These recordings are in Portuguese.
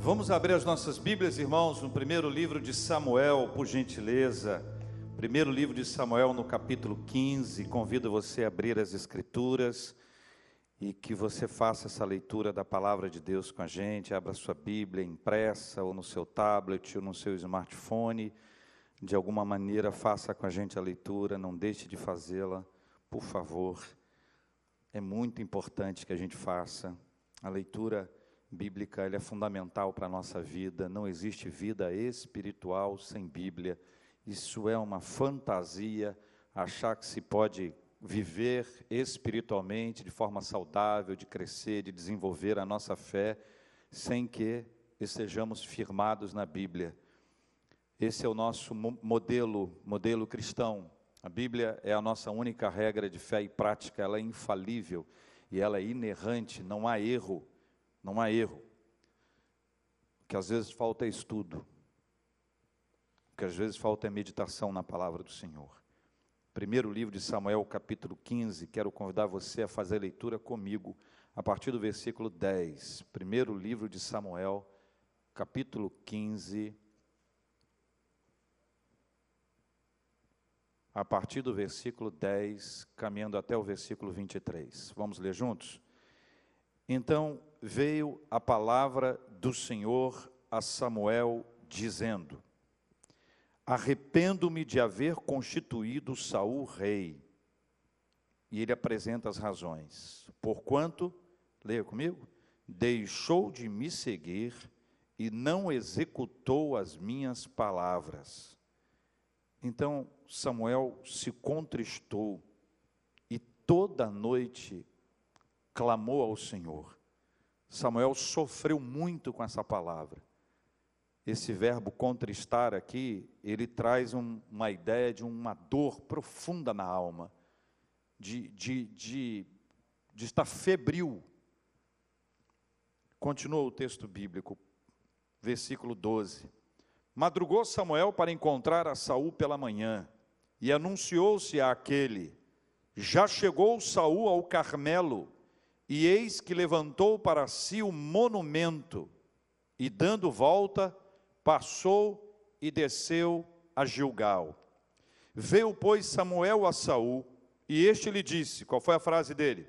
Vamos abrir as nossas Bíblias, irmãos, no primeiro livro de Samuel, por gentileza. Primeiro livro de Samuel, no capítulo 15. Convido você a abrir as Escrituras e que você faça essa leitura da palavra de Deus com a gente. Abra sua Bíblia impressa, ou no seu tablet, ou no seu smartphone. De alguma maneira, faça com a gente a leitura, não deixe de fazê-la, por favor. É muito importante que a gente faça a leitura bíblica é fundamental para a nossa vida. Não existe vida espiritual sem Bíblia. Isso é uma fantasia achar que se pode viver espiritualmente de forma saudável, de crescer, de desenvolver a nossa fé, sem que estejamos firmados na Bíblia. Esse é o nosso modelo, modelo cristão. A Bíblia é a nossa única regra de fé e prática, ela é infalível e ela é inerrante, não há erro não há erro. O que às vezes falta é estudo. O que às vezes falta é meditação na palavra do Senhor. Primeiro livro de Samuel, capítulo 15, quero convidar você a fazer a leitura comigo, a partir do versículo 10. Primeiro livro de Samuel, capítulo 15, a partir do versículo 10, caminhando até o versículo 23. Vamos ler juntos? Então veio a palavra do Senhor a Samuel, dizendo: Arrependo-me de haver constituído Saul rei. E ele apresenta as razões. Porquanto, leia comigo, deixou de me seguir e não executou as minhas palavras. Então Samuel se contristou e toda noite clamou ao Senhor. Samuel sofreu muito com essa palavra. Esse verbo contristar aqui, ele traz um, uma ideia de uma dor profunda na alma, de, de, de, de estar febril. Continua o texto bíblico, versículo 12. Madrugou Samuel para encontrar a Saul pela manhã, e anunciou-se àquele: Já chegou Saul ao Carmelo, e eis que levantou para si o monumento, e dando volta, passou e desceu a Gilgal. Veio, pois, Samuel a Saul, e este lhe disse: qual foi a frase dele?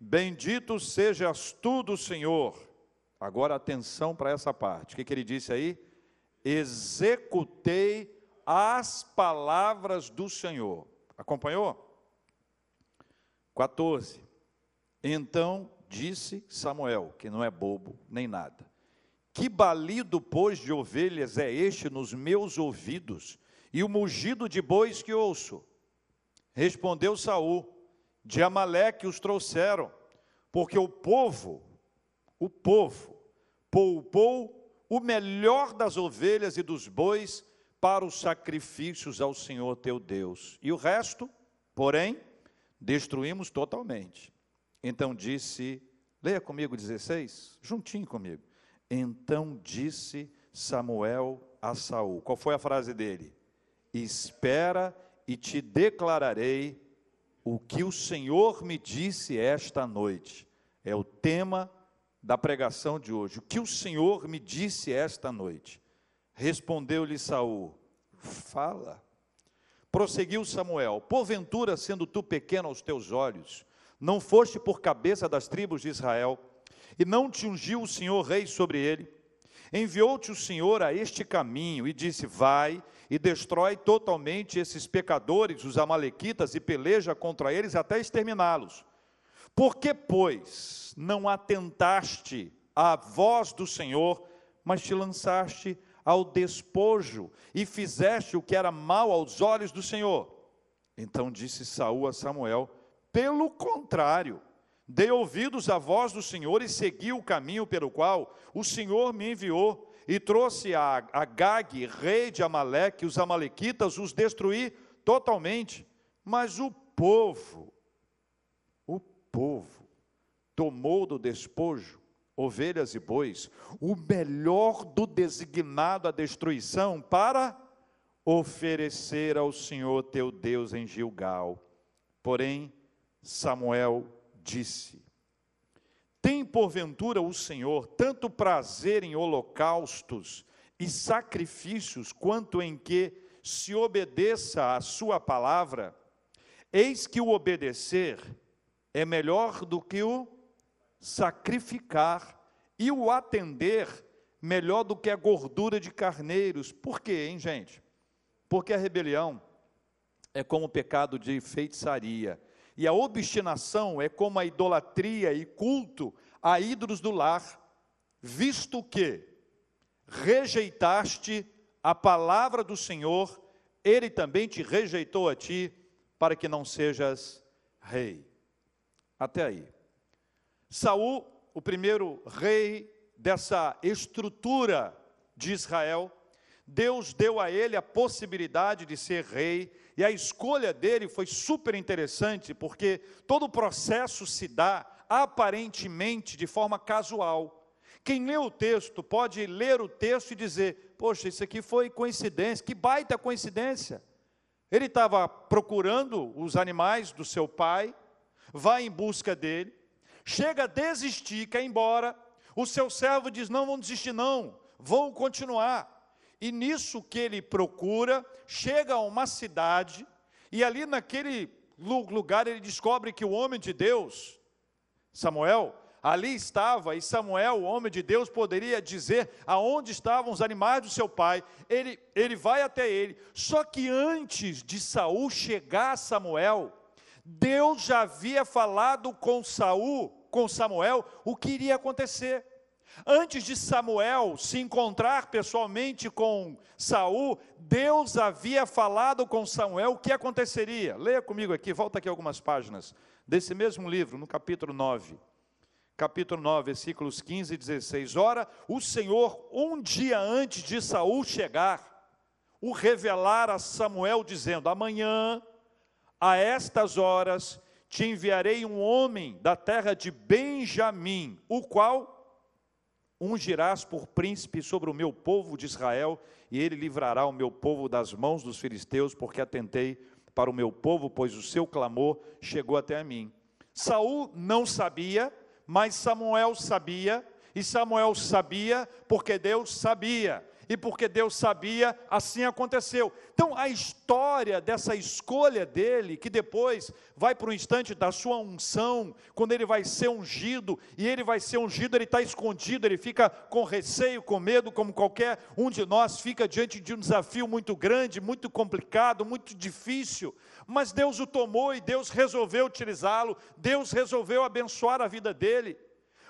Bendito sejas tu do Senhor. Agora atenção para essa parte. O que, que ele disse aí? Executei as palavras do Senhor. Acompanhou? 14. Então disse Samuel, que não é bobo nem nada: Que balido, pois, de ovelhas é este nos meus ouvidos, e o mugido de bois que ouço? Respondeu Saul: De Amaleque os trouxeram, porque o povo, o povo, poupou o melhor das ovelhas e dos bois para os sacrifícios ao Senhor teu Deus. E o resto, porém, destruímos totalmente. Então disse, leia comigo 16, juntinho comigo. Então disse Samuel a Saul. Qual foi a frase dele? Espera e te declararei o que o Senhor me disse esta noite. É o tema da pregação de hoje. O que o Senhor me disse esta noite? Respondeu-lhe Saul: Fala. Prosseguiu Samuel: Porventura, sendo tu pequeno aos teus olhos, não foste por cabeça das tribos de Israel, e não te ungiu o Senhor rei sobre ele. Enviou-te o Senhor a este caminho e disse: Vai e destrói totalmente esses pecadores, os Amalequitas, e peleja contra eles até exterminá-los. Por que, pois, não atentaste à voz do Senhor, mas te lançaste ao despojo e fizeste o que era mal aos olhos do Senhor? Então disse Saul a Samuel: pelo contrário, dei ouvidos à voz do Senhor e segui o caminho pelo qual o Senhor me enviou e trouxe a, a Gag, rei de Amaleque, os amalequitas, os destruí totalmente. Mas o povo, o povo, tomou do despojo ovelhas e bois, o melhor do designado à destruição, para oferecer ao Senhor teu Deus em Gilgal. Porém, Samuel disse: Tem porventura o Senhor tanto prazer em holocaustos e sacrifícios, quanto em que se obedeça à Sua palavra? Eis que o obedecer é melhor do que o sacrificar, e o atender melhor do que a gordura de carneiros. Por quê, hein, gente? Porque a rebelião é como o pecado de feitiçaria, e a obstinação é como a idolatria e culto a ídolos do lar, visto que rejeitaste a palavra do Senhor, ele também te rejeitou a ti, para que não sejas rei. Até aí. Saul, o primeiro rei dessa estrutura de Israel, Deus deu a ele a possibilidade de ser rei, e a escolha dele foi super interessante, porque todo o processo se dá aparentemente de forma casual. Quem lê o texto pode ler o texto e dizer: Poxa, isso aqui foi coincidência, que baita coincidência. Ele estava procurando os animais do seu pai, vai em busca dele, chega a desistir, quer ir embora. O seu servo diz: Não vão desistir, não, vão continuar. E nisso que ele procura, chega a uma cidade, e ali naquele lugar ele descobre que o homem de Deus, Samuel, ali estava, e Samuel, o homem de Deus, poderia dizer aonde estavam os animais do seu pai. Ele, ele vai até ele. Só que antes de Saul chegar a Samuel, Deus já havia falado com Saul, com Samuel, o que iria acontecer. Antes de Samuel se encontrar pessoalmente com Saul, Deus havia falado com Samuel o que aconteceria. Leia comigo aqui, volta aqui algumas páginas desse mesmo livro, no capítulo 9. Capítulo 9, versículos 15 e 16. Ora, o Senhor, um dia antes de Saul chegar, o revelar a Samuel, dizendo: Amanhã, a estas horas, te enviarei um homem da terra de Benjamim, o qual ungirás por príncipe sobre o meu povo de Israel, e ele livrará o meu povo das mãos dos filisteus, porque atentei para o meu povo, pois o seu clamor chegou até a mim. Saul não sabia, mas Samuel sabia, e Samuel sabia porque Deus sabia e porque Deus sabia, assim aconteceu. Então, a história dessa escolha dele, que depois vai para o instante da sua unção, quando ele vai ser ungido, e ele vai ser ungido, ele está escondido, ele fica com receio, com medo, como qualquer um de nós fica diante de um desafio muito grande, muito complicado, muito difícil. Mas Deus o tomou e Deus resolveu utilizá-lo, Deus resolveu abençoar a vida dele.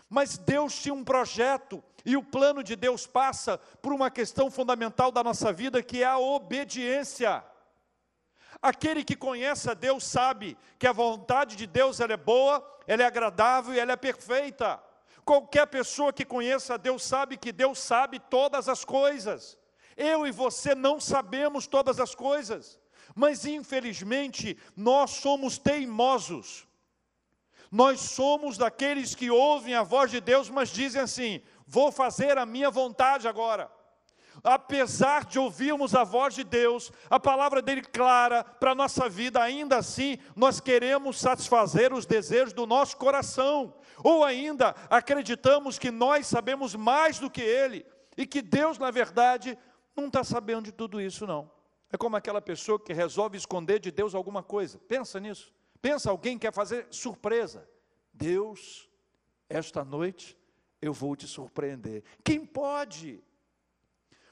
Mas Deus tinha um projeto, e o plano de Deus passa por uma questão fundamental da nossa vida, que é a obediência. Aquele que conhece a Deus sabe que a vontade de Deus ela é boa, ela é agradável e ela é perfeita. Qualquer pessoa que conheça a Deus sabe que Deus sabe todas as coisas. Eu e você não sabemos todas as coisas, mas infelizmente nós somos teimosos. Nós somos daqueles que ouvem a voz de Deus, mas dizem assim: vou fazer a minha vontade agora. Apesar de ouvirmos a voz de Deus, a palavra dele clara para a nossa vida, ainda assim nós queremos satisfazer os desejos do nosso coração, ou ainda acreditamos que nós sabemos mais do que ele, e que Deus, na verdade, não está sabendo de tudo isso, não. É como aquela pessoa que resolve esconder de Deus alguma coisa, pensa nisso. Pensa, alguém quer fazer surpresa. Deus, esta noite eu vou te surpreender. Quem pode?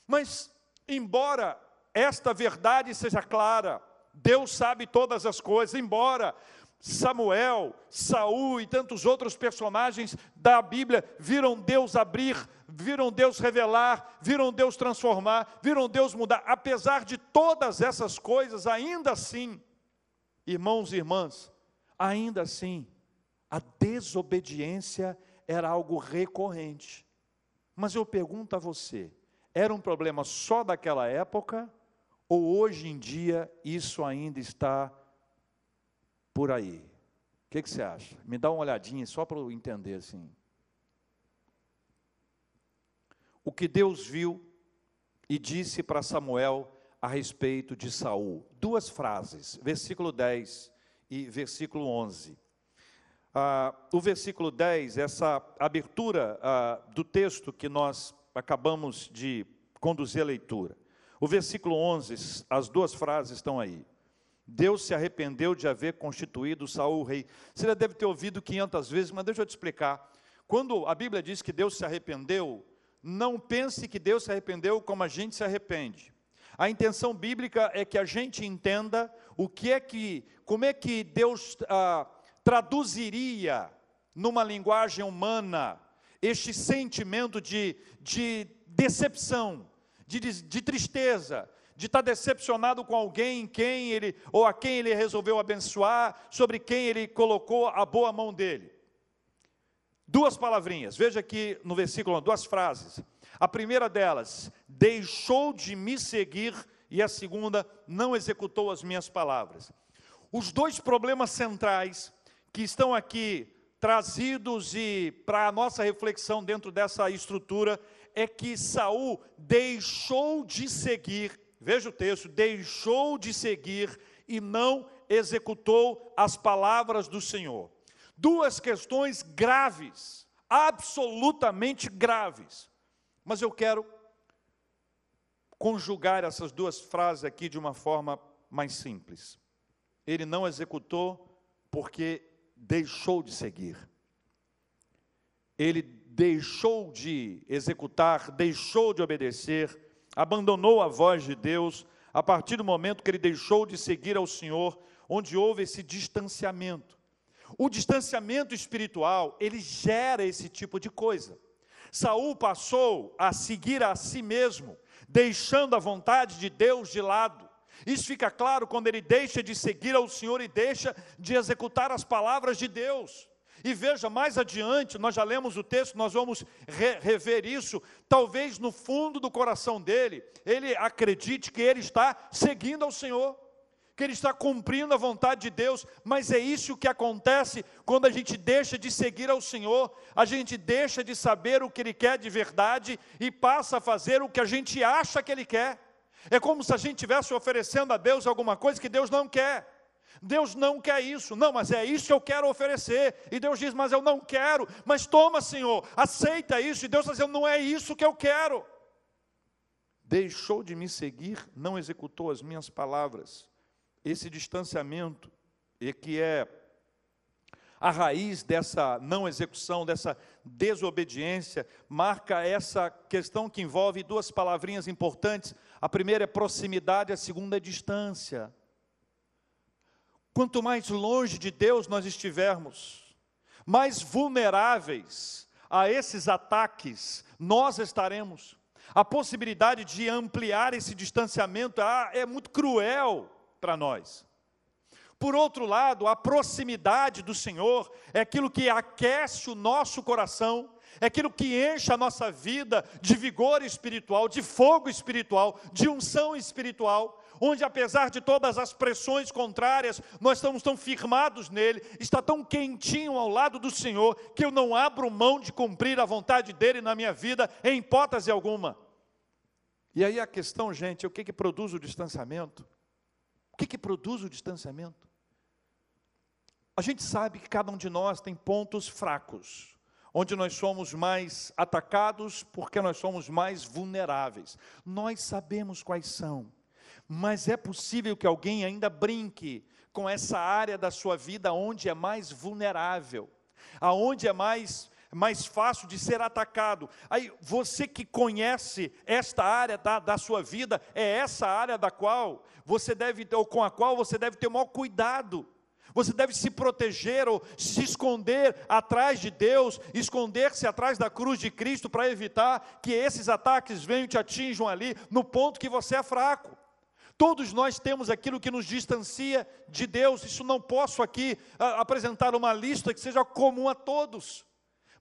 Mas, embora esta verdade seja clara, Deus sabe todas as coisas, embora Samuel, Saul e tantos outros personagens da Bíblia viram Deus abrir, viram Deus revelar, viram Deus transformar, viram Deus mudar. Apesar de todas essas coisas, ainda assim, Irmãos e irmãs, ainda assim, a desobediência era algo recorrente. Mas eu pergunto a você: era um problema só daquela época? Ou hoje em dia isso ainda está por aí? O que, que você acha? Me dá uma olhadinha só para eu entender assim. O que Deus viu e disse para Samuel a respeito de Saul. Duas frases, versículo 10 e versículo 11. Ah, o versículo 10, essa abertura ah, do texto que nós acabamos de conduzir a leitura. O versículo 11, as duas frases estão aí. Deus se arrependeu de haver constituído Saul rei. Você já deve ter ouvido 500 vezes, mas deixa eu te explicar. Quando a Bíblia diz que Deus se arrependeu, não pense que Deus se arrependeu como a gente se arrepende. A intenção bíblica é que a gente entenda o que é que, como é que Deus ah, traduziria numa linguagem humana este sentimento de, de decepção, de, de tristeza, de estar decepcionado com alguém em quem ele ou a quem ele resolveu abençoar, sobre quem ele colocou a boa mão dele. Duas palavrinhas, veja aqui no versículo, duas frases. A primeira delas, deixou de me seguir, e a segunda, não executou as minhas palavras. Os dois problemas centrais que estão aqui trazidos e para a nossa reflexão dentro dessa estrutura é que Saul deixou de seguir, veja o texto, deixou de seguir e não executou as palavras do Senhor. Duas questões graves, absolutamente graves. Mas eu quero conjugar essas duas frases aqui de uma forma mais simples. Ele não executou porque deixou de seguir. Ele deixou de executar, deixou de obedecer, abandonou a voz de Deus a partir do momento que ele deixou de seguir ao Senhor, onde houve esse distanciamento. O distanciamento espiritual, ele gera esse tipo de coisa. Saul passou a seguir a si mesmo, deixando a vontade de Deus de lado. Isso fica claro quando ele deixa de seguir ao Senhor e deixa de executar as palavras de Deus. E veja, mais adiante, nós já lemos o texto, nós vamos re rever isso. Talvez no fundo do coração dele, ele acredite que ele está seguindo ao Senhor, que ele está cumprindo a vontade de Deus, mas é isso que acontece quando a gente deixa de seguir ao Senhor, a gente deixa de saber o que ele quer de verdade e passa a fazer o que a gente acha que ele quer. É como se a gente estivesse oferecendo a Deus alguma coisa que Deus não quer. Deus não quer isso, não, mas é isso que eu quero oferecer. E Deus diz, mas eu não quero, mas toma, Senhor, aceita isso. E Deus está dizendo, não é isso que eu quero. Deixou de me seguir, não executou as minhas palavras. Esse distanciamento, e que é a raiz dessa não execução, dessa desobediência, marca essa questão que envolve duas palavrinhas importantes. A primeira é proximidade, a segunda é distância. Quanto mais longe de Deus nós estivermos, mais vulneráveis a esses ataques nós estaremos. A possibilidade de ampliar esse distanciamento ah, é muito cruel para nós. Por outro lado, a proximidade do Senhor é aquilo que aquece o nosso coração, é aquilo que enche a nossa vida de vigor espiritual, de fogo espiritual, de unção espiritual, onde apesar de todas as pressões contrárias, nós estamos tão firmados nele, está tão quentinho ao lado do Senhor, que eu não abro mão de cumprir a vontade dele na minha vida, em hipótese alguma. E aí a questão, gente, é o que, que produz o distanciamento? O que, que produz o distanciamento? A gente sabe que cada um de nós tem pontos fracos, onde nós somos mais atacados porque nós somos mais vulneráveis. Nós sabemos quais são, mas é possível que alguém ainda brinque com essa área da sua vida onde é mais vulnerável, aonde é mais mais fácil de ser atacado. Aí você que conhece esta área da, da sua vida, é essa área da qual você deve, ou com a qual você deve ter o maior cuidado. Você deve se proteger ou se esconder atrás de Deus, esconder-se atrás da cruz de Cristo para evitar que esses ataques venham e te atinjam ali no ponto que você é fraco. Todos nós temos aquilo que nos distancia de Deus. Isso não posso aqui a, ah, apresentar uma lista que seja comum a todos.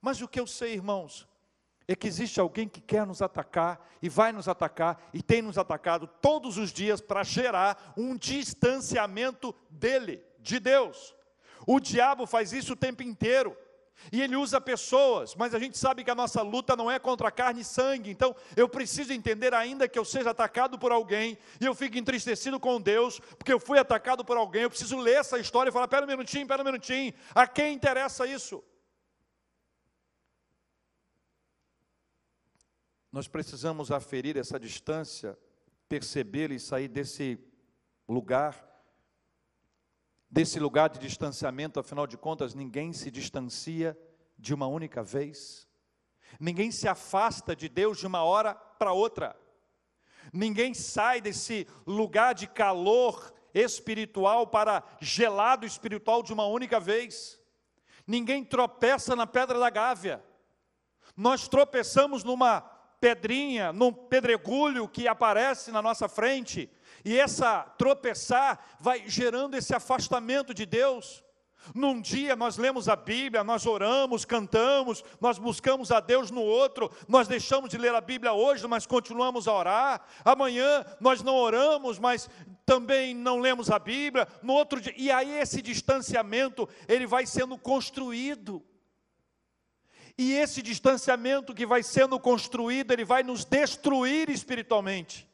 Mas o que eu sei, irmãos, é que existe alguém que quer nos atacar e vai nos atacar e tem nos atacado todos os dias para gerar um distanciamento dele, de Deus. O diabo faz isso o tempo inteiro. E ele usa pessoas, mas a gente sabe que a nossa luta não é contra carne e sangue. Então, eu preciso entender ainda que eu seja atacado por alguém e eu fico entristecido com Deus, porque eu fui atacado por alguém. Eu preciso ler essa história e falar: pera um minutinho, pera um minutinho. A quem interessa isso? Nós precisamos aferir essa distância, perceber e sair desse lugar desse lugar de distanciamento, afinal de contas, ninguém se distancia de uma única vez. Ninguém se afasta de Deus de uma hora para outra. Ninguém sai desse lugar de calor espiritual para gelado espiritual de uma única vez. Ninguém tropeça na pedra da gávea. Nós tropeçamos numa pedrinha, num pedregulho que aparece na nossa frente, e essa tropeçar vai gerando esse afastamento de Deus. Num dia nós lemos a Bíblia, nós oramos, cantamos, nós buscamos a Deus no outro, nós deixamos de ler a Bíblia hoje, mas continuamos a orar. Amanhã nós não oramos, mas também não lemos a Bíblia. No outro dia, e aí esse distanciamento, ele vai sendo construído. E esse distanciamento que vai sendo construído, ele vai nos destruir espiritualmente.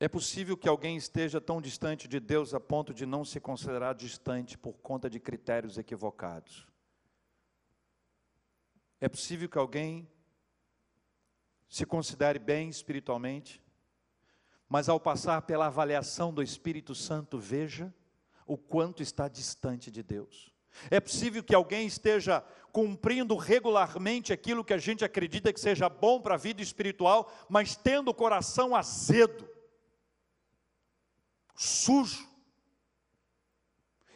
É possível que alguém esteja tão distante de Deus a ponto de não se considerar distante por conta de critérios equivocados. É possível que alguém se considere bem espiritualmente, mas ao passar pela avaliação do Espírito Santo, veja o quanto está distante de Deus. É possível que alguém esteja cumprindo regularmente aquilo que a gente acredita que seja bom para a vida espiritual, mas tendo o coração azedo sujo.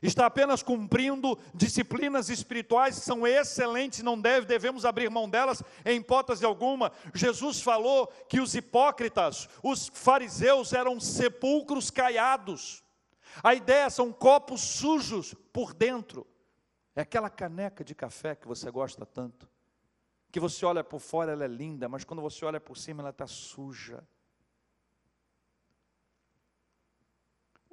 Está apenas cumprindo disciplinas espirituais que são excelentes, não deve, devemos abrir mão delas em hipótese alguma. Jesus falou que os hipócritas, os fariseus eram sepulcros caiados. A ideia são copos sujos por dentro. É aquela caneca de café que você gosta tanto, que você olha por fora ela é linda, mas quando você olha por cima ela está suja.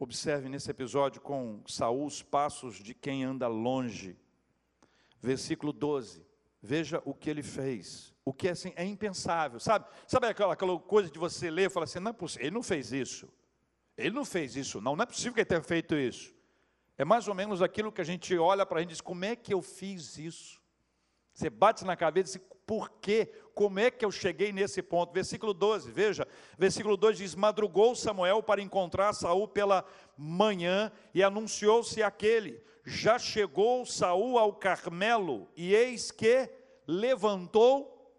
Observe nesse episódio com Saul os passos de quem anda longe. Versículo 12. Veja o que ele fez. O que assim é impensável, sabe? Sabe aquela, aquela coisa de você ler e falar assim, não é possível, ele não fez isso. Ele não fez isso, não, não é possível que ele tenha feito isso. É mais ou menos aquilo que a gente olha para a gente e diz, como é que eu fiz isso? Você bate na cabeça e diz, por quê? Como é que eu cheguei nesse ponto? Versículo 12, veja, versículo 2 diz: Madrugou Samuel para encontrar Saul pela manhã e anunciou-se aquele. Já chegou Saul ao Carmelo, e eis que levantou.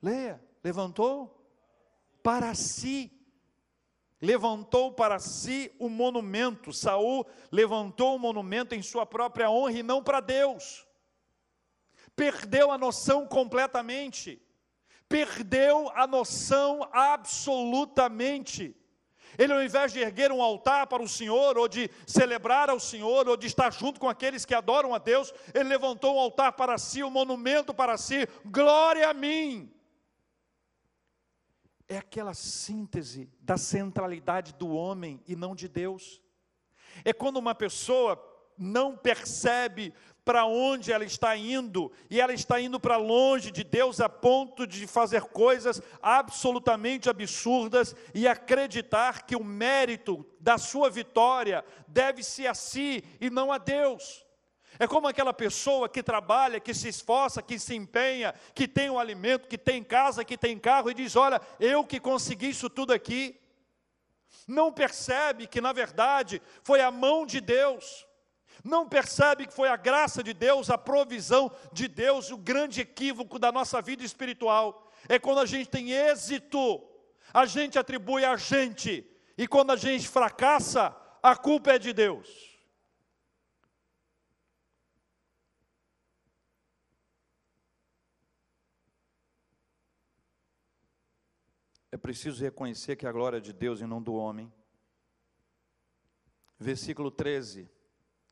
Leia, levantou para si levantou para si o monumento. Saul levantou o monumento em sua própria honra e não para Deus perdeu a noção completamente, perdeu a noção absolutamente. Ele, ao invés de erguer um altar para o Senhor, ou de celebrar ao Senhor, ou de estar junto com aqueles que adoram a Deus, ele levantou um altar para si, um monumento para si, glória a mim. É aquela síntese da centralidade do homem e não de Deus. É quando uma pessoa não percebe para onde ela está indo, e ela está indo para longe de Deus a ponto de fazer coisas absolutamente absurdas e acreditar que o mérito da sua vitória deve-se a si e não a Deus. É como aquela pessoa que trabalha, que se esforça, que se empenha, que tem um alimento, que tem casa, que tem carro e diz: Olha, eu que consegui isso tudo aqui. Não percebe que, na verdade, foi a mão de Deus não percebe que foi a graça de Deus, a provisão de Deus, o grande equívoco da nossa vida espiritual. É quando a gente tem êxito, a gente atribui a gente, e quando a gente fracassa, a culpa é de Deus. É preciso reconhecer que a glória é de Deus e não do homem. Versículo 13.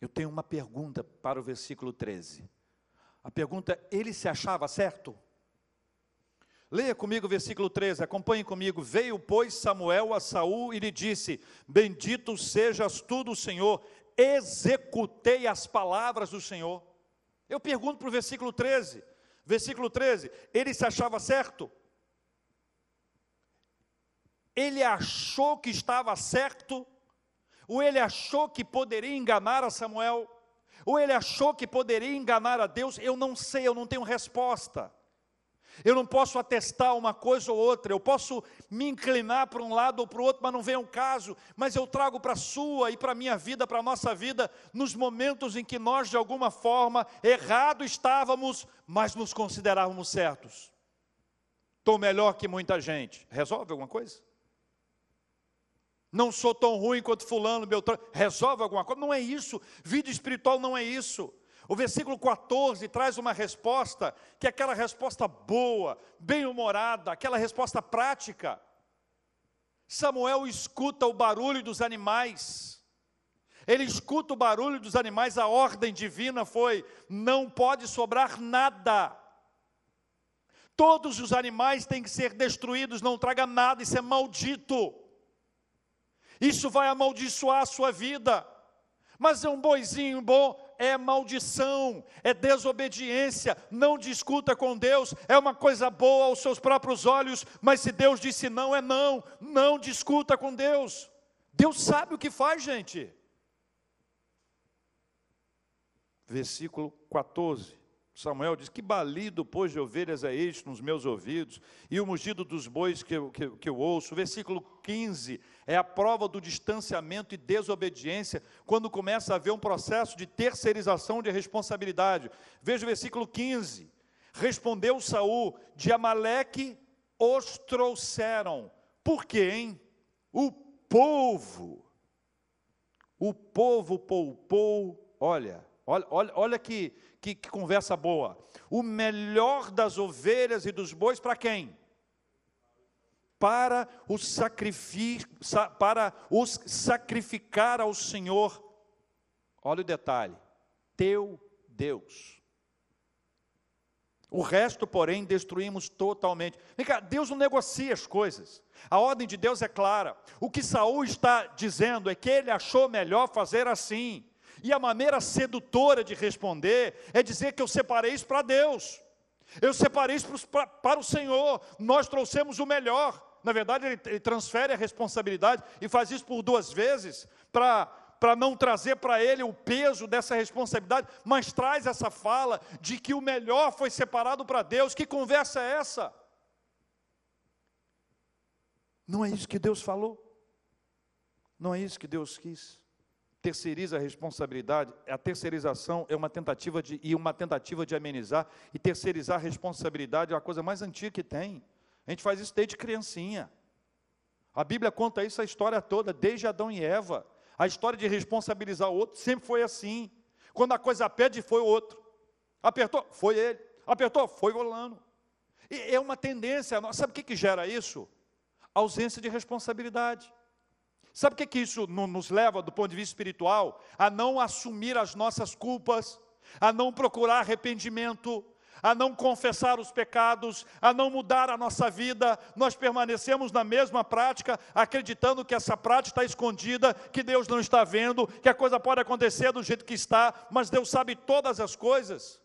Eu tenho uma pergunta para o versículo 13. A pergunta ele se achava certo? Leia comigo o versículo 13, acompanhe comigo. Veio, pois, Samuel a Saul e lhe disse: Bendito sejas tu do Senhor, executei as palavras do Senhor. Eu pergunto para o versículo 13, versículo 13, ele se achava certo? Ele achou que estava certo? Ou ele achou que poderia enganar a Samuel? Ou ele achou que poderia enganar a Deus? Eu não sei, eu não tenho resposta. Eu não posso atestar uma coisa ou outra, eu posso me inclinar para um lado ou para o outro, mas não vem o caso. Mas eu trago para a sua e para a minha vida, para a nossa vida, nos momentos em que nós, de alguma forma, errado estávamos, mas nos considerávamos certos. Estou melhor que muita gente. Resolve alguma coisa? Não sou tão ruim quanto fulano, Beltrano. Resolve alguma coisa? Não é isso. Vida espiritual não é isso. O versículo 14 traz uma resposta, que é aquela resposta boa, bem-humorada, aquela resposta prática. Samuel escuta o barulho dos animais. Ele escuta o barulho dos animais, a ordem divina foi: não pode sobrar nada. Todos os animais têm que ser destruídos, não traga nada, isso é maldito. Isso vai amaldiçoar a sua vida. Mas é um boizinho bom, é maldição, é desobediência, não discuta com Deus, é uma coisa boa aos seus próprios olhos, mas se Deus disse não, é não, não discuta com Deus. Deus sabe o que faz, gente. Versículo 14. Samuel diz: Que balido, pois, de ovelhas é este nos meus ouvidos, e o mugido dos bois que eu, que, que eu ouço. Versículo 15 é a prova do distanciamento e desobediência, quando começa a haver um processo de terceirização de responsabilidade. Veja o versículo 15: Respondeu Saul: De Amaleque os trouxeram. Por hein? O povo, o povo poupou, olha, olha, olha, olha que que, que conversa boa. O melhor das ovelhas e dos bois para quem? Para os, sacrifício, para os sacrificar ao Senhor. Olha o detalhe: teu Deus. O resto, porém, destruímos totalmente. Vem cá, Deus não negocia as coisas. A ordem de Deus é clara. O que Saul está dizendo é que ele achou melhor fazer assim. E a maneira sedutora de responder é dizer que eu separei isso para Deus. Eu separei isso para, o Senhor. Nós trouxemos o melhor. Na verdade, ele, ele transfere a responsabilidade e faz isso por duas vezes para não trazer para ele o peso dessa responsabilidade, mas traz essa fala de que o melhor foi separado para Deus. Que conversa é essa? Não é isso que Deus falou? Não é isso que Deus quis? Terceiriza a responsabilidade, a terceirização é uma tentativa de e uma tentativa de amenizar e terceirizar a responsabilidade é a coisa mais antiga que tem. A gente faz isso desde criancinha. A Bíblia conta isso a história toda, desde Adão e Eva. A história de responsabilizar o outro sempre foi assim. Quando a coisa pede, foi o outro. Apertou, foi ele. Apertou, foi o fulano. E é uma tendência, sabe o que, que gera isso? Ausência de responsabilidade. Sabe o que, que isso nos leva, do ponto de vista espiritual? A não assumir as nossas culpas, a não procurar arrependimento, a não confessar os pecados, a não mudar a nossa vida, nós permanecemos na mesma prática, acreditando que essa prática está escondida, que Deus não está vendo, que a coisa pode acontecer do jeito que está, mas Deus sabe todas as coisas.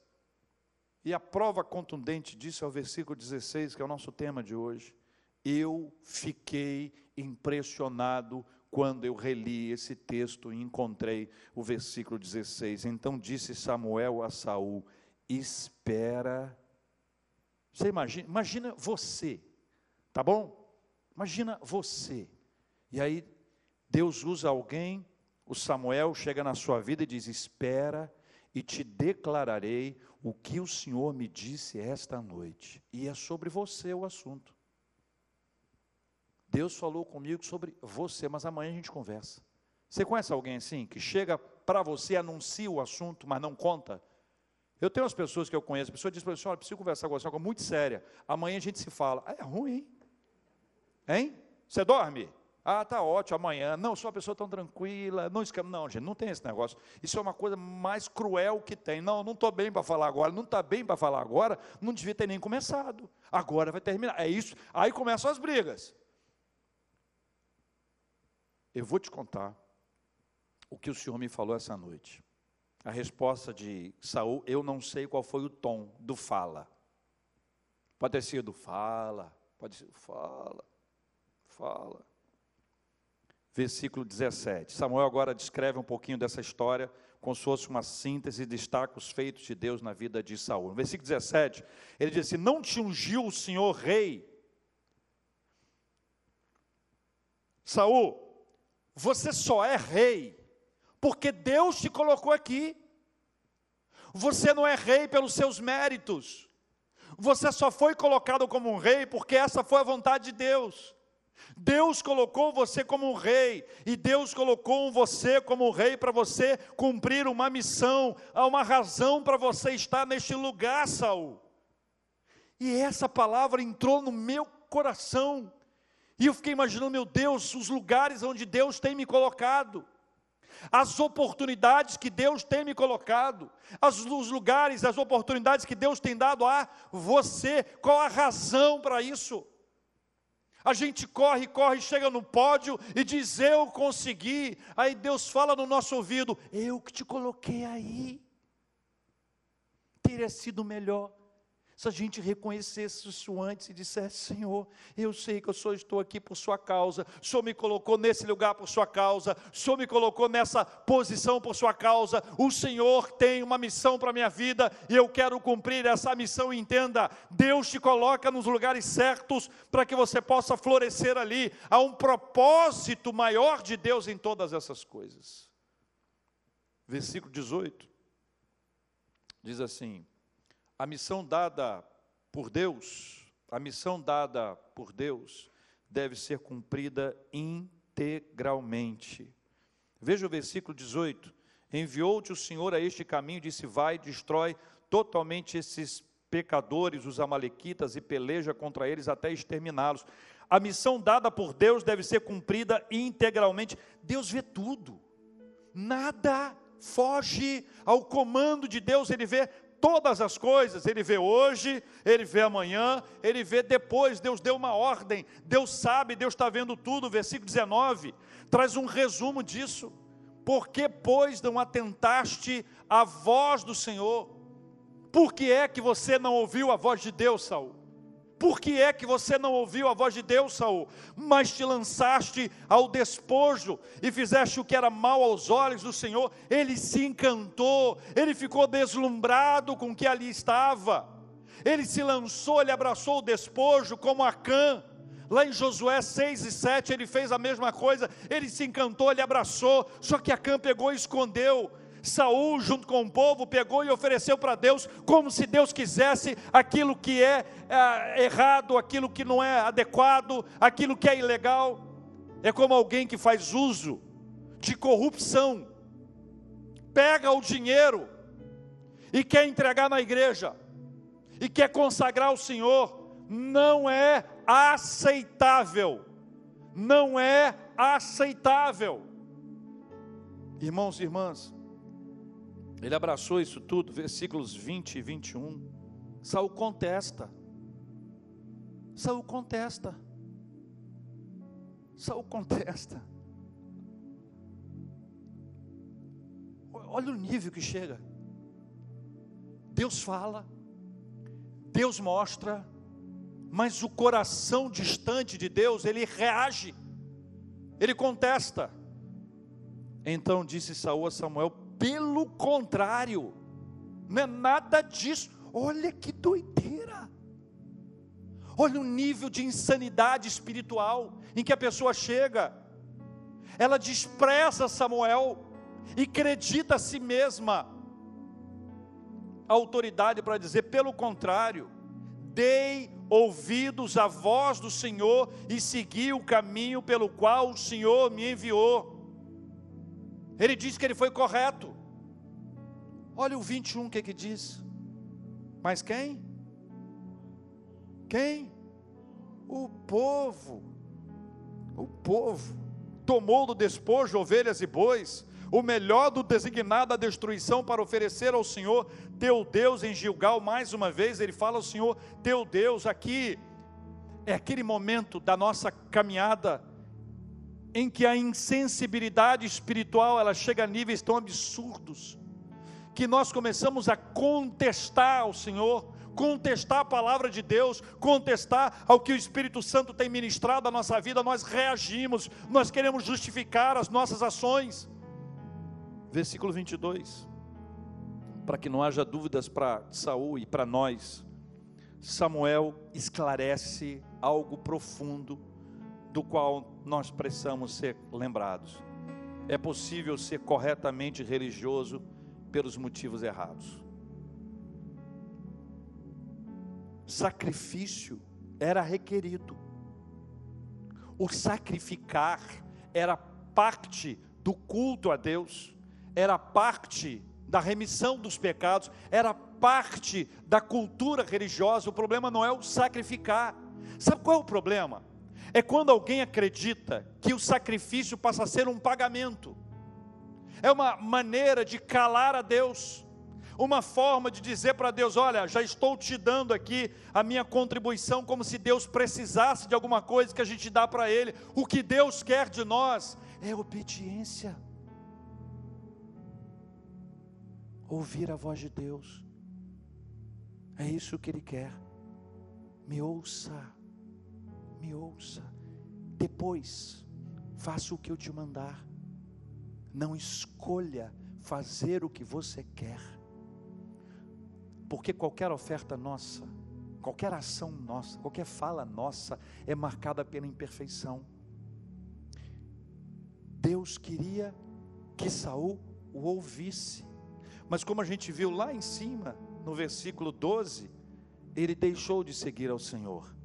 E a prova contundente disso é o versículo 16, que é o nosso tema de hoje. Eu fiquei impressionado quando eu reli esse texto e encontrei o versículo 16. Então disse Samuel a Saul: Espera. Você imagina, imagina você, tá bom? Imagina você. E aí Deus usa alguém, o Samuel chega na sua vida e diz: Espera e te declararei o que o Senhor me disse esta noite. E é sobre você o assunto. Deus falou comigo sobre você, mas amanhã a gente conversa. Você conhece alguém assim, que chega para você, anuncia o assunto, mas não conta? Eu tenho as pessoas que eu conheço, a pessoa diz para mim, olha, preciso conversar com você, uma muito séria. Amanhã a gente se fala. Ah, é ruim, hein? Hein? Você dorme? Ah, tá ótimo, amanhã. Não, sou uma pessoa tão tranquila. Não, não, gente, não tem esse negócio. Isso é uma coisa mais cruel que tem. Não, não estou bem para falar agora. Não está bem para falar agora. Não devia ter nem começado. Agora vai terminar. É isso. Aí começam as brigas. Eu vou te contar o que o Senhor me falou essa noite. A resposta de Saul, eu não sei qual foi o tom do fala. Pode ter sido fala, pode ser fala, fala versículo 17. Samuel agora descreve um pouquinho dessa história, como se fosse uma síntese destaca os feitos de Deus na vida de Saul. No versículo 17, ele diz assim: Não te ungiu o Senhor rei. Saul, você só é rei porque Deus te colocou aqui. Você não é rei pelos seus méritos. Você só foi colocado como um rei porque essa foi a vontade de Deus. Deus colocou você como um rei, e Deus colocou você como um rei para você cumprir uma missão, há uma razão para você estar neste lugar, Saul. E essa palavra entrou no meu coração, e eu fiquei imaginando, meu Deus, os lugares onde Deus tem me colocado, as oportunidades que Deus tem me colocado, as, os lugares, as oportunidades que Deus tem dado a você, qual a razão para isso? A gente corre, corre, chega no pódio e diz: Eu consegui. Aí Deus fala no nosso ouvido: Eu que te coloquei aí. Teria sido melhor se a gente reconhecesse isso antes e dissesse: Senhor, eu sei que eu só estou aqui por Sua causa, o Senhor me colocou nesse lugar por Sua causa, o Senhor me colocou nessa posição por Sua causa, o Senhor tem uma missão para a minha vida e eu quero cumprir essa missão. Entenda, Deus te coloca nos lugares certos para que você possa florescer ali. Há um propósito maior de Deus em todas essas coisas. Versículo 18 diz assim: a missão dada por Deus, a missão dada por Deus deve ser cumprida integralmente. Veja o versículo 18: Enviou-te o Senhor a este caminho, disse: Vai, destrói totalmente esses pecadores, os amalequitas, e peleja contra eles até exterminá-los. A missão dada por Deus deve ser cumprida integralmente. Deus vê tudo, nada foge ao comando de Deus, Ele vê todas as coisas, ele vê hoje, ele vê amanhã, ele vê depois. Deus deu uma ordem, Deus sabe, Deus está vendo tudo. Versículo 19 traz um resumo disso. Por que, pois, não atentaste à voz do Senhor? Por que é que você não ouviu a voz de Deus, Saul? Por que é que você não ouviu a voz de Deus, Saul? Mas te lançaste ao despojo e fizeste o que era mal aos olhos do Senhor. Ele se encantou, ele ficou deslumbrado com o que ali estava. Ele se lançou, ele abraçou o despojo como Acã. Lá em Josué 6 e 7, ele fez a mesma coisa, ele se encantou, ele abraçou, só que Acã pegou e escondeu. Saul, junto com o povo, pegou e ofereceu para Deus, como se Deus quisesse aquilo que é, é errado, aquilo que não é adequado, aquilo que é ilegal. É como alguém que faz uso de corrupção, pega o dinheiro e quer entregar na igreja, e quer consagrar ao Senhor, não é aceitável. Não é aceitável. Irmãos e irmãs, ele abraçou isso tudo, versículos 20 e 21. Saul contesta. Saul contesta. Saul contesta. Olha o nível que chega. Deus fala, Deus mostra, mas o coração distante de Deus, ele reage, ele contesta. Então disse Saul a Samuel: pelo contrário, não é nada disso. Olha que doideira. Olha o nível de insanidade espiritual em que a pessoa chega. Ela despreza Samuel e acredita a si mesma a autoridade para dizer, pelo contrário, dei ouvidos à voz do Senhor e segui o caminho pelo qual o Senhor me enviou. Ele diz que ele foi correto. Olha o 21 o que que diz. Mas quem? Quem? O povo. o povo, tomou do despojo ovelhas e bois, o melhor do designado à destruição para oferecer ao Senhor teu Deus em Gilgal, mais uma vez ele fala ao Senhor teu Deus aqui, é aquele momento da nossa caminhada em que a insensibilidade espiritual ela chega a níveis tão absurdos que nós começamos a contestar ao Senhor, contestar a palavra de Deus, contestar ao que o Espírito Santo tem ministrado à nossa vida, nós reagimos, nós queremos justificar as nossas ações. Versículo 22. Para que não haja dúvidas para Saul e para nós, Samuel esclarece algo profundo do qual nós precisamos ser lembrados. É possível ser corretamente religioso pelos motivos errados. Sacrifício era requerido. O sacrificar era parte do culto a Deus, era parte da remissão dos pecados, era parte da cultura religiosa. O problema não é o sacrificar. Sabe qual é o problema? É quando alguém acredita que o sacrifício passa a ser um pagamento é uma maneira de calar a Deus, uma forma de dizer para Deus: Olha, já estou te dando aqui a minha contribuição, como se Deus precisasse de alguma coisa que a gente dá para Ele. O que Deus quer de nós é obediência. Ouvir a voz de Deus, é isso que Ele quer. Me ouça, me ouça. Depois, faça o que eu te mandar. Não escolha fazer o que você quer, porque qualquer oferta nossa, qualquer ação nossa, qualquer fala nossa é marcada pela imperfeição. Deus queria que Saul o ouvisse, mas como a gente viu lá em cima, no versículo 12, ele deixou de seguir ao Senhor.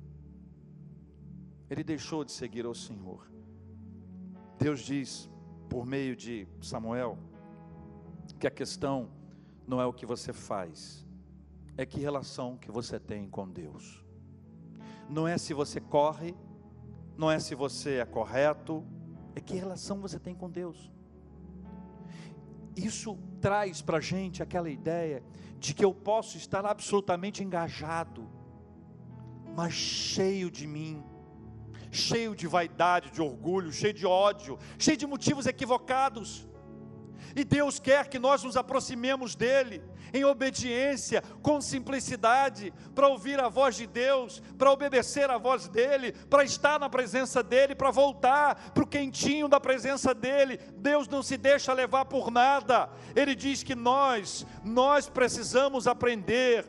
Ele deixou de seguir ao Senhor. Deus diz: por meio de Samuel, que a questão não é o que você faz, é que relação que você tem com Deus. Não é se você corre, não é se você é correto, é que relação você tem com Deus. Isso traz para a gente aquela ideia de que eu posso estar absolutamente engajado, mas cheio de mim, cheio de vaidade, de orgulho, cheio de ódio, cheio de motivos equivocados. E Deus quer que nós nos aproximemos dEle em obediência, com simplicidade, para ouvir a voz de Deus, para obedecer a voz dEle, para estar na presença dEle, para voltar para o quentinho da presença dEle. Deus não se deixa levar por nada. Ele diz que nós, nós precisamos aprender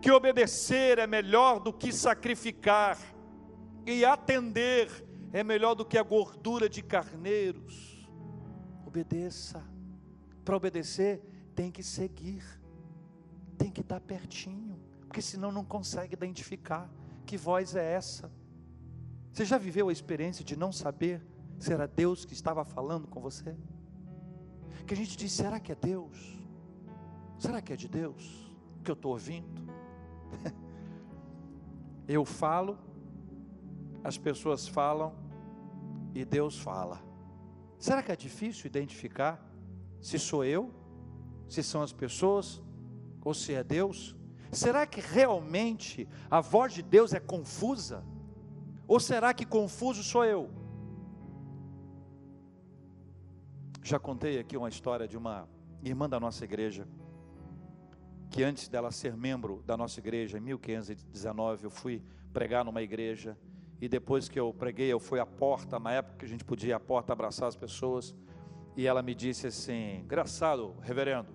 que obedecer é melhor do que sacrificar e atender é melhor do que a gordura de carneiros. Obedeça. Para obedecer, tem que seguir, tem que estar pertinho, porque senão não consegue identificar que voz é essa. Você já viveu a experiência de não saber se era Deus que estava falando com você? Que a gente diz: será que é Deus? Será que é de Deus que eu estou ouvindo? eu falo, as pessoas falam e Deus fala. Será que é difícil identificar se sou eu, se são as pessoas ou se é Deus? Será que realmente a voz de Deus é confusa? Ou será que confuso sou eu? Já contei aqui uma história de uma irmã da nossa igreja, que antes dela ser membro da nossa igreja, em 1519, eu fui pregar numa igreja e depois que eu preguei, eu fui à porta, na época que a gente podia ir à porta abraçar as pessoas, e ela me disse assim: Engraçado, reverendo,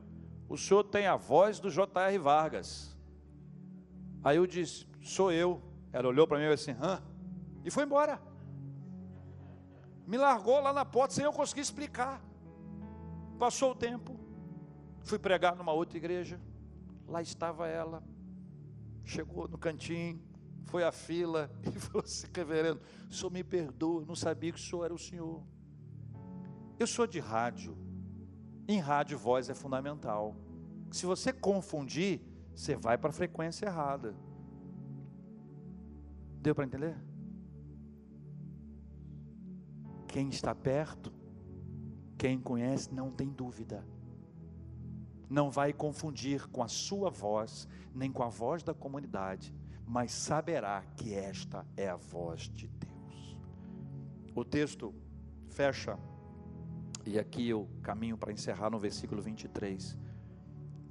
o senhor tem a voz do J.R. Vargas. Aí eu disse: Sou eu. Ela olhou para mim e disse assim: Hã? E foi embora. Me largou lá na porta sem eu conseguir explicar. Passou o tempo, fui pregar numa outra igreja, lá estava ela, chegou no cantinho, foi à fila e falou assim: Reverendo, o senhor me perdoa, não sabia que o senhor era o senhor. Eu sou de rádio. Em rádio, voz é fundamental. Se você confundir, você vai para a frequência errada. Deu para entender? quem está perto, quem conhece, não tem dúvida. Não vai confundir com a sua voz, nem com a voz da comunidade, mas saberá que esta é a voz de Deus. O texto fecha, e aqui eu caminho para encerrar no versículo 23.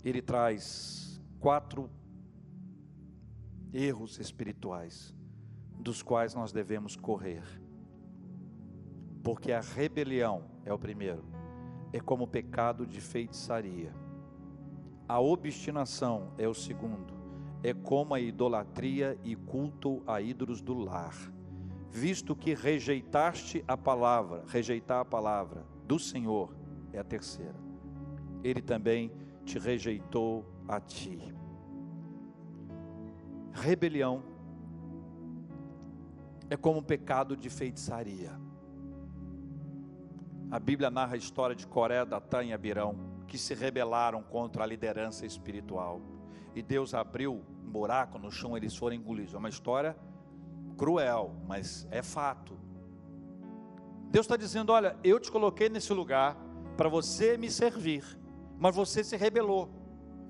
Ele traz quatro erros espirituais dos quais nós devemos correr. Porque a rebelião é o primeiro, é como o pecado de feitiçaria. A obstinação é o segundo, é como a idolatria e culto a ídolos do lar. Visto que rejeitaste a palavra, rejeitar a palavra do Senhor é a terceira. Ele também te rejeitou a ti. Rebelião é como um pecado de feitiçaria. A Bíblia narra a história de Coré, Datã e Abirão, que se rebelaram contra a liderança espiritual. E Deus abriu um buraco no chão, eles foram engolidos. É uma história cruel, mas é fato. Deus está dizendo: Olha, eu te coloquei nesse lugar para você me servir, mas você se rebelou.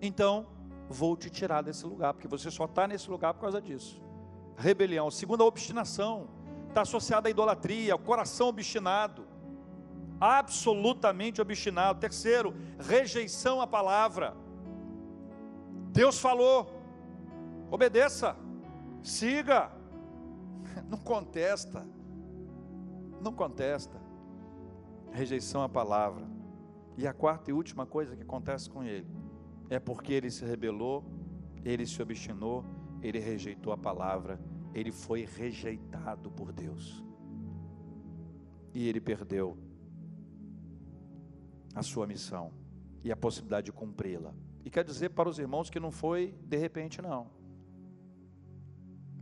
Então, vou te tirar desse lugar, porque você só está nesse lugar por causa disso. Rebelião. Segunda, a obstinação. Está associada à idolatria, ao coração obstinado. Absolutamente obstinado. Terceiro, rejeição à palavra. Deus falou, obedeça, siga, não contesta, não contesta, rejeição à palavra. E a quarta e última coisa que acontece com ele é porque ele se rebelou, ele se obstinou, ele rejeitou a palavra, ele foi rejeitado por Deus. E ele perdeu a sua missão e a possibilidade de cumpri-la. E quer dizer para os irmãos que não foi de repente, não.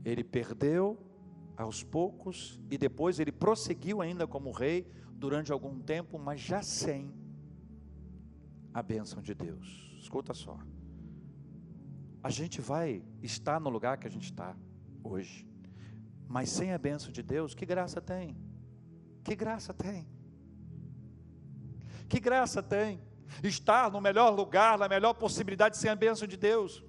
Ele perdeu aos poucos e depois ele prosseguiu ainda como rei durante algum tempo, mas já sem a bênção de Deus. Escuta só. A gente vai estar no lugar que a gente está hoje, mas sem a bênção de Deus, que graça tem? Que graça tem? Que graça tem? Estar no melhor lugar, na melhor possibilidade, sem a bênção de Deus,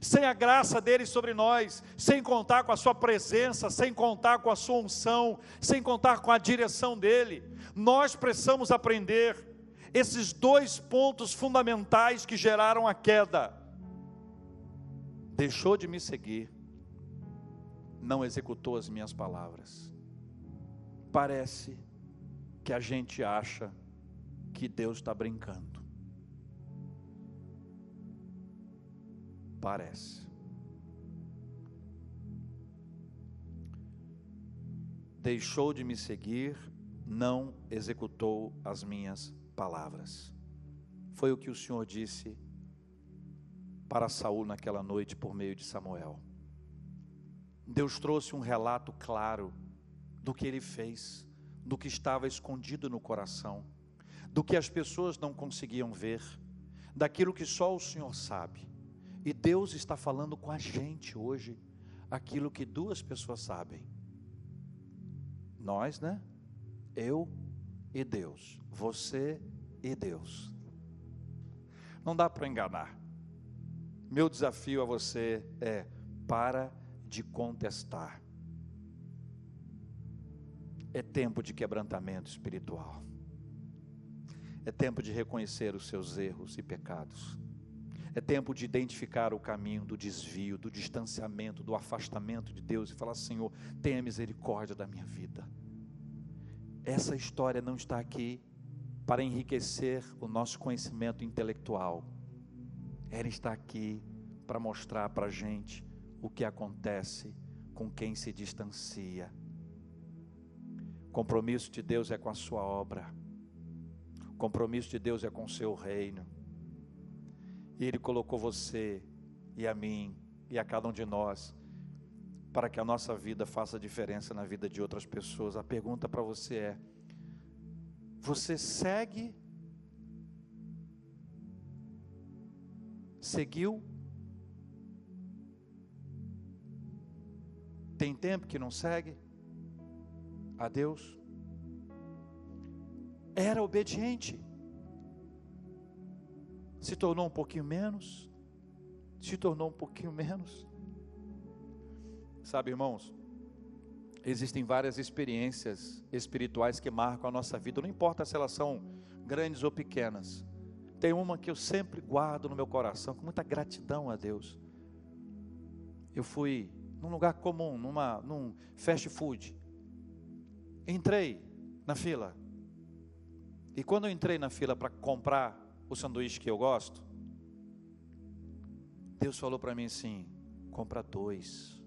sem a graça dele sobre nós, sem contar com a sua presença, sem contar com a sua unção, sem contar com a direção dele. Nós precisamos aprender esses dois pontos fundamentais que geraram a queda. Deixou de me seguir, não executou as minhas palavras. Parece que a gente acha que Deus está brincando. Parece. Deixou de me seguir, não executou as minhas palavras. Foi o que o Senhor disse para Saul naquela noite por meio de Samuel. Deus trouxe um relato claro do que ele fez, do que estava escondido no coração, do que as pessoas não conseguiam ver, daquilo que só o Senhor sabe. E Deus está falando com a gente hoje aquilo que duas pessoas sabem. Nós, né? Eu e Deus, você e Deus. Não dá para enganar. Meu desafio a você é: para de contestar. É tempo de quebrantamento espiritual. É tempo de reconhecer os seus erros e pecados. É tempo de identificar o caminho do desvio, do distanciamento, do afastamento de Deus e falar: Senhor, tenha misericórdia da minha vida essa história não está aqui para enriquecer o nosso conhecimento intelectual. Ela está aqui para mostrar para a gente o que acontece com quem se distancia. O compromisso de Deus é com a sua obra. Compromisso de Deus é com o seu reino. E Ele colocou você e a mim e a cada um de nós para que a nossa vida faça diferença na vida de outras pessoas. A pergunta para você é: você segue? Seguiu? Tem tempo que não segue a Deus? Era obediente. Se tornou um pouquinho menos, se tornou um pouquinho menos. Sabe, irmãos, existem várias experiências espirituais que marcam a nossa vida, não importa se elas são grandes ou pequenas. Tem uma que eu sempre guardo no meu coração, com muita gratidão a Deus. Eu fui num lugar comum, numa, num fast food. Entrei na fila. E quando eu entrei na fila para comprar o sanduíche que eu gosto, Deus falou para mim assim: compra dois.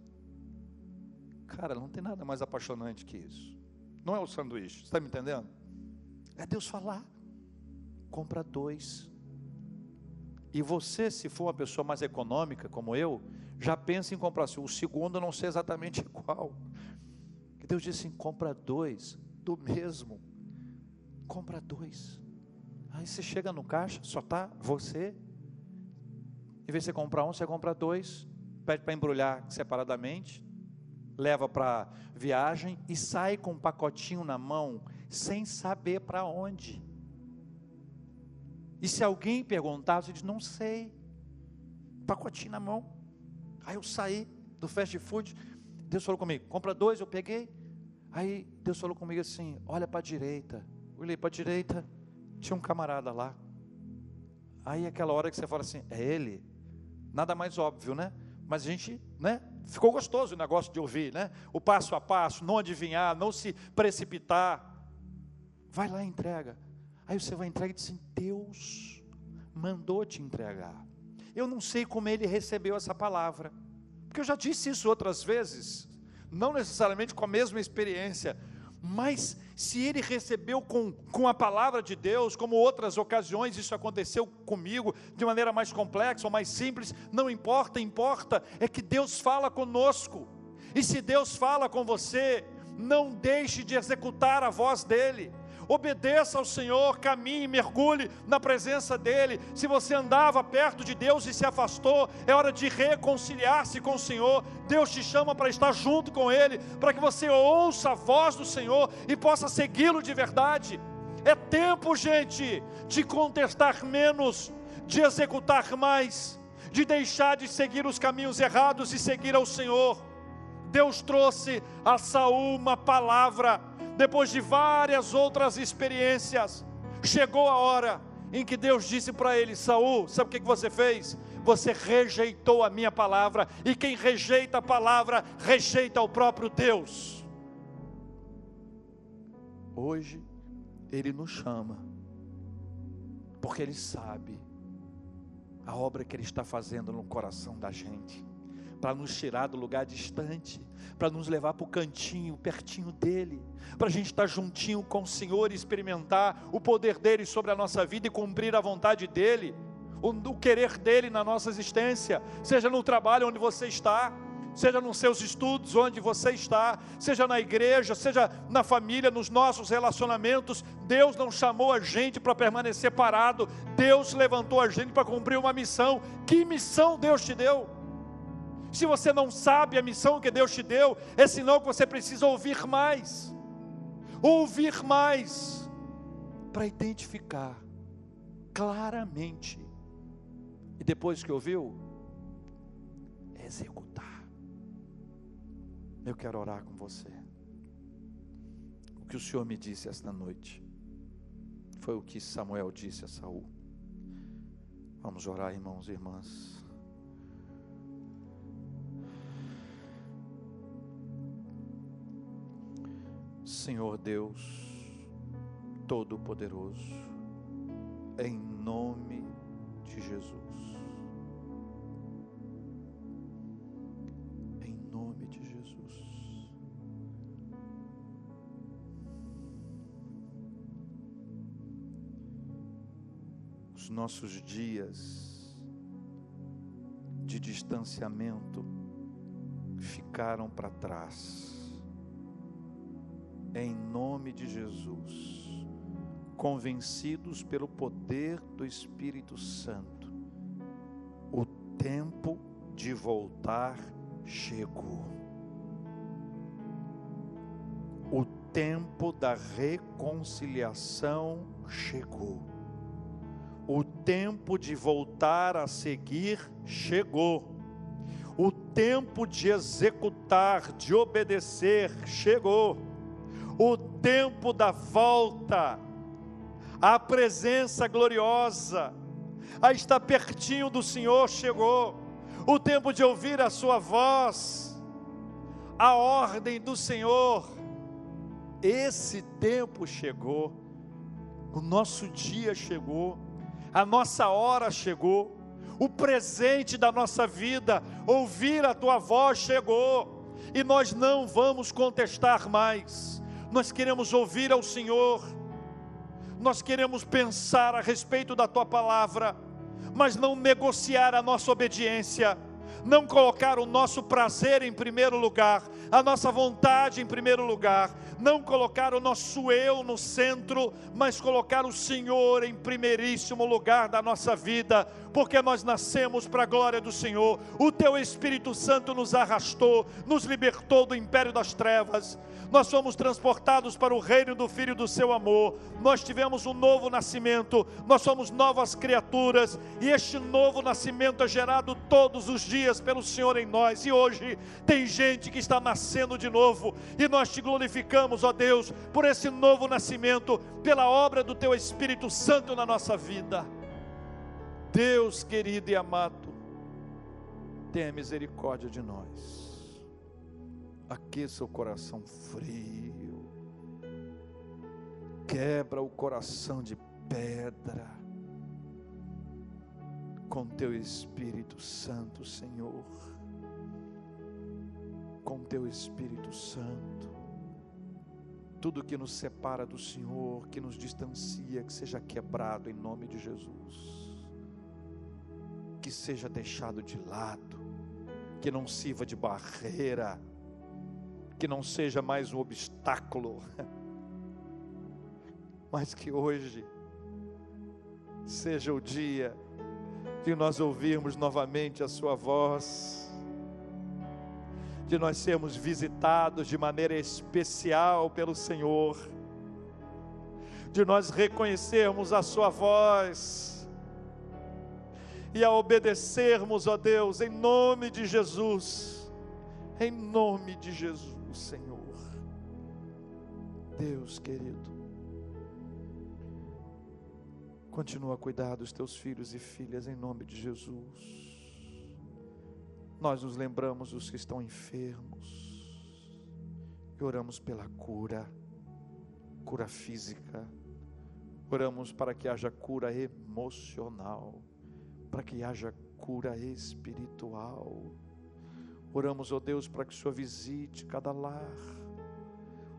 Cara, não tem nada mais apaixonante que isso. Não é o sanduíche, está me entendendo? É Deus falar. Compra dois. E você, se for uma pessoa mais econômica como eu, já pensa em comprar o segundo, não sei exatamente qual. Que Deus disse assim: compra dois do mesmo. Compra dois. Aí você chega no caixa, só tá você. Em vez de você comprar um, você compra dois, pede para embrulhar separadamente, leva para viagem e sai com um pacotinho na mão, sem saber para onde. E se alguém perguntar, você diz: Não sei. Pacotinho na mão. Aí eu saí do fast food. Deus falou comigo: Compra dois. Eu peguei. Aí Deus falou comigo assim: Olha para a direita. Olhei para a direita. Tinha um camarada lá. Aí aquela hora que você fala assim: É ele? Nada mais óbvio, né? Mas a gente, né? Ficou gostoso o negócio de ouvir, né? O passo a passo, não adivinhar, não se precipitar. Vai lá e entrega. Aí você vai entregar e diz assim: Deus mandou te entregar. Eu não sei como ele recebeu essa palavra, porque eu já disse isso outras vezes, não necessariamente com a mesma experiência, mas se ele recebeu com, com a palavra de Deus, como outras ocasiões isso aconteceu comigo, de maneira mais complexa ou mais simples, não importa, importa é que Deus fala conosco, e se Deus fala com você, não deixe de executar a voz dEle, obedeça ao Senhor, caminhe, mergulhe na presença dEle. Se você andava perto de Deus e se afastou, é hora de reconciliar-se com o Senhor. Deus te chama para estar junto com Ele, para que você ouça a voz do Senhor e possa segui-lo de verdade. É tempo, gente, de contestar menos, de executar mais, de deixar de seguir os caminhos errados e seguir ao Senhor. Deus trouxe a Saul uma palavra depois de várias outras experiências, chegou a hora em que Deus disse para ele: Saul, sabe o que você fez? Você rejeitou a minha palavra, e quem rejeita a palavra, rejeita o próprio Deus. Hoje, Ele nos chama, porque Ele sabe a obra que Ele está fazendo no coração da gente, para nos tirar do lugar distante, para nos levar para o cantinho, pertinho dEle, para a gente estar juntinho com o Senhor e experimentar o poder dEle sobre a nossa vida e cumprir a vontade dEle, o, o querer dEle na nossa existência, seja no trabalho onde você está, seja nos seus estudos, onde você está, seja na igreja, seja na família, nos nossos relacionamentos. Deus não chamou a gente para permanecer parado, Deus levantou a gente para cumprir uma missão. Que missão Deus te deu? Se você não sabe a missão que Deus te deu, é sinal que você precisa ouvir mais. Ouvir mais para identificar claramente. E depois que ouviu, executar. Eu quero orar com você. O que o Senhor me disse esta noite foi o que Samuel disse a Saul. Vamos orar, irmãos e irmãs. Senhor Deus Todo-Poderoso, em nome de Jesus. Em nome de Jesus. Os nossos dias de distanciamento ficaram para trás em nome de Jesus, convencidos pelo poder do Espírito Santo, o tempo de voltar chegou. O tempo da reconciliação chegou. O tempo de voltar a seguir chegou. O tempo de executar, de obedecer chegou. O tempo da volta à presença gloriosa, a estar pertinho do Senhor chegou. O tempo de ouvir a sua voz, a ordem do Senhor. Esse tempo chegou. O nosso dia chegou. A nossa hora chegou o presente da nossa vida, ouvir a tua voz chegou, e nós não vamos contestar mais, nós queremos ouvir ao Senhor, nós queremos pensar a respeito da tua palavra, mas não negociar a nossa obediência, não colocar o nosso prazer em primeiro lugar, a nossa vontade em primeiro lugar, não colocar o nosso eu no centro, mas colocar o Senhor em primeiríssimo lugar da nossa vida, porque nós nascemos para a glória do Senhor. O teu Espírito Santo nos arrastou, nos libertou do império das trevas. Nós fomos transportados para o reino do Filho do seu amor. Nós tivemos um novo nascimento, nós somos novas criaturas, e este novo nascimento é gerado todos os dias pelo Senhor em nós. E hoje tem gente que está nascendo de novo, e nós te glorificamos, ó Deus, por esse novo nascimento, pela obra do teu Espírito Santo na nossa vida. Deus querido e amado, tenha misericórdia de nós. Aqueça o coração frio. Quebra o coração de pedra. Com teu Espírito Santo, Senhor. Com teu Espírito Santo. Tudo que nos separa do Senhor, que nos distancia, que seja quebrado em nome de Jesus. Que seja deixado de lado, que não sirva de barreira, que não seja mais um obstáculo, mas que hoje seja o dia de nós ouvirmos novamente a Sua voz, de nós sermos visitados de maneira especial pelo Senhor, de nós reconhecermos a Sua voz, e a obedecermos, ó Deus, em nome de Jesus, em nome de Jesus, Senhor. Deus querido, continua a cuidar dos teus filhos e filhas em nome de Jesus. Nós nos lembramos dos que estão enfermos e oramos pela cura, cura física, oramos para que haja cura emocional para que haja cura espiritual. Oramos, ó oh Deus, para que o Senhor visite cada lar,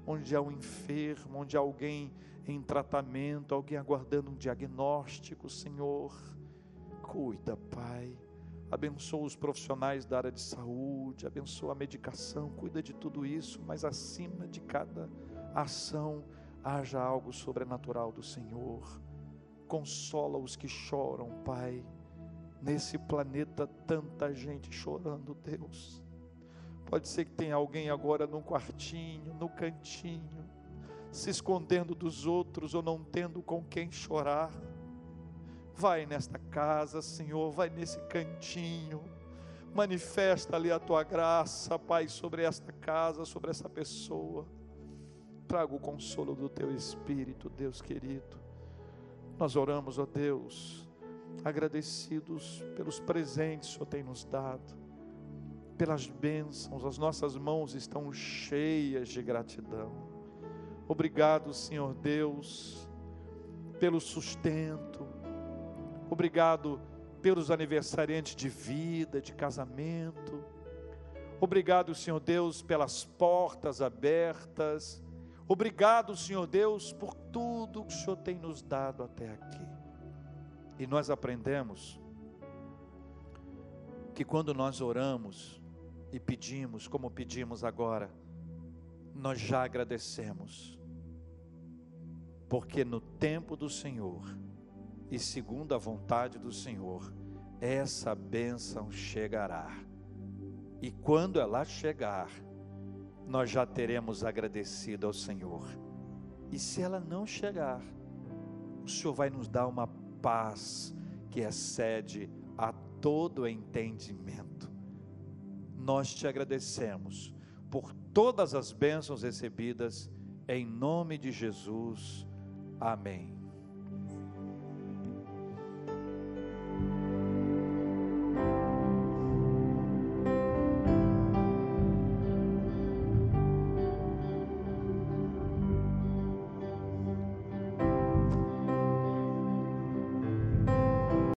onde há um enfermo, onde há alguém em tratamento, alguém aguardando um diagnóstico, Senhor. Cuida, Pai. Abençoa os profissionais da área de saúde, abençoa a medicação, cuida de tudo isso, mas acima de cada ação, haja algo sobrenatural do Senhor. Consola os que choram, Pai Nesse planeta, tanta gente chorando, Deus. Pode ser que tenha alguém agora num quartinho, no cantinho, se escondendo dos outros ou não tendo com quem chorar. Vai nesta casa, Senhor, vai nesse cantinho. Manifesta ali a tua graça, Pai, sobre esta casa, sobre essa pessoa. Traga o consolo do teu espírito, Deus querido. Nós oramos, ó Deus agradecidos pelos presentes que o Senhor tem nos dado, pelas bênçãos, as nossas mãos estão cheias de gratidão. Obrigado, Senhor Deus, pelo sustento, obrigado pelos aniversariantes de vida, de casamento. Obrigado, Senhor Deus, pelas portas abertas. Obrigado, Senhor Deus, por tudo que o Senhor tem nos dado até aqui. E nós aprendemos que quando nós oramos e pedimos, como pedimos agora, nós já agradecemos, porque no tempo do Senhor e segundo a vontade do Senhor, essa bênção chegará. E quando ela chegar, nós já teremos agradecido ao Senhor. E se ela não chegar, o Senhor vai nos dar uma paz que excede a todo entendimento. Nós te agradecemos por todas as bênçãos recebidas, em nome de Jesus. Amém.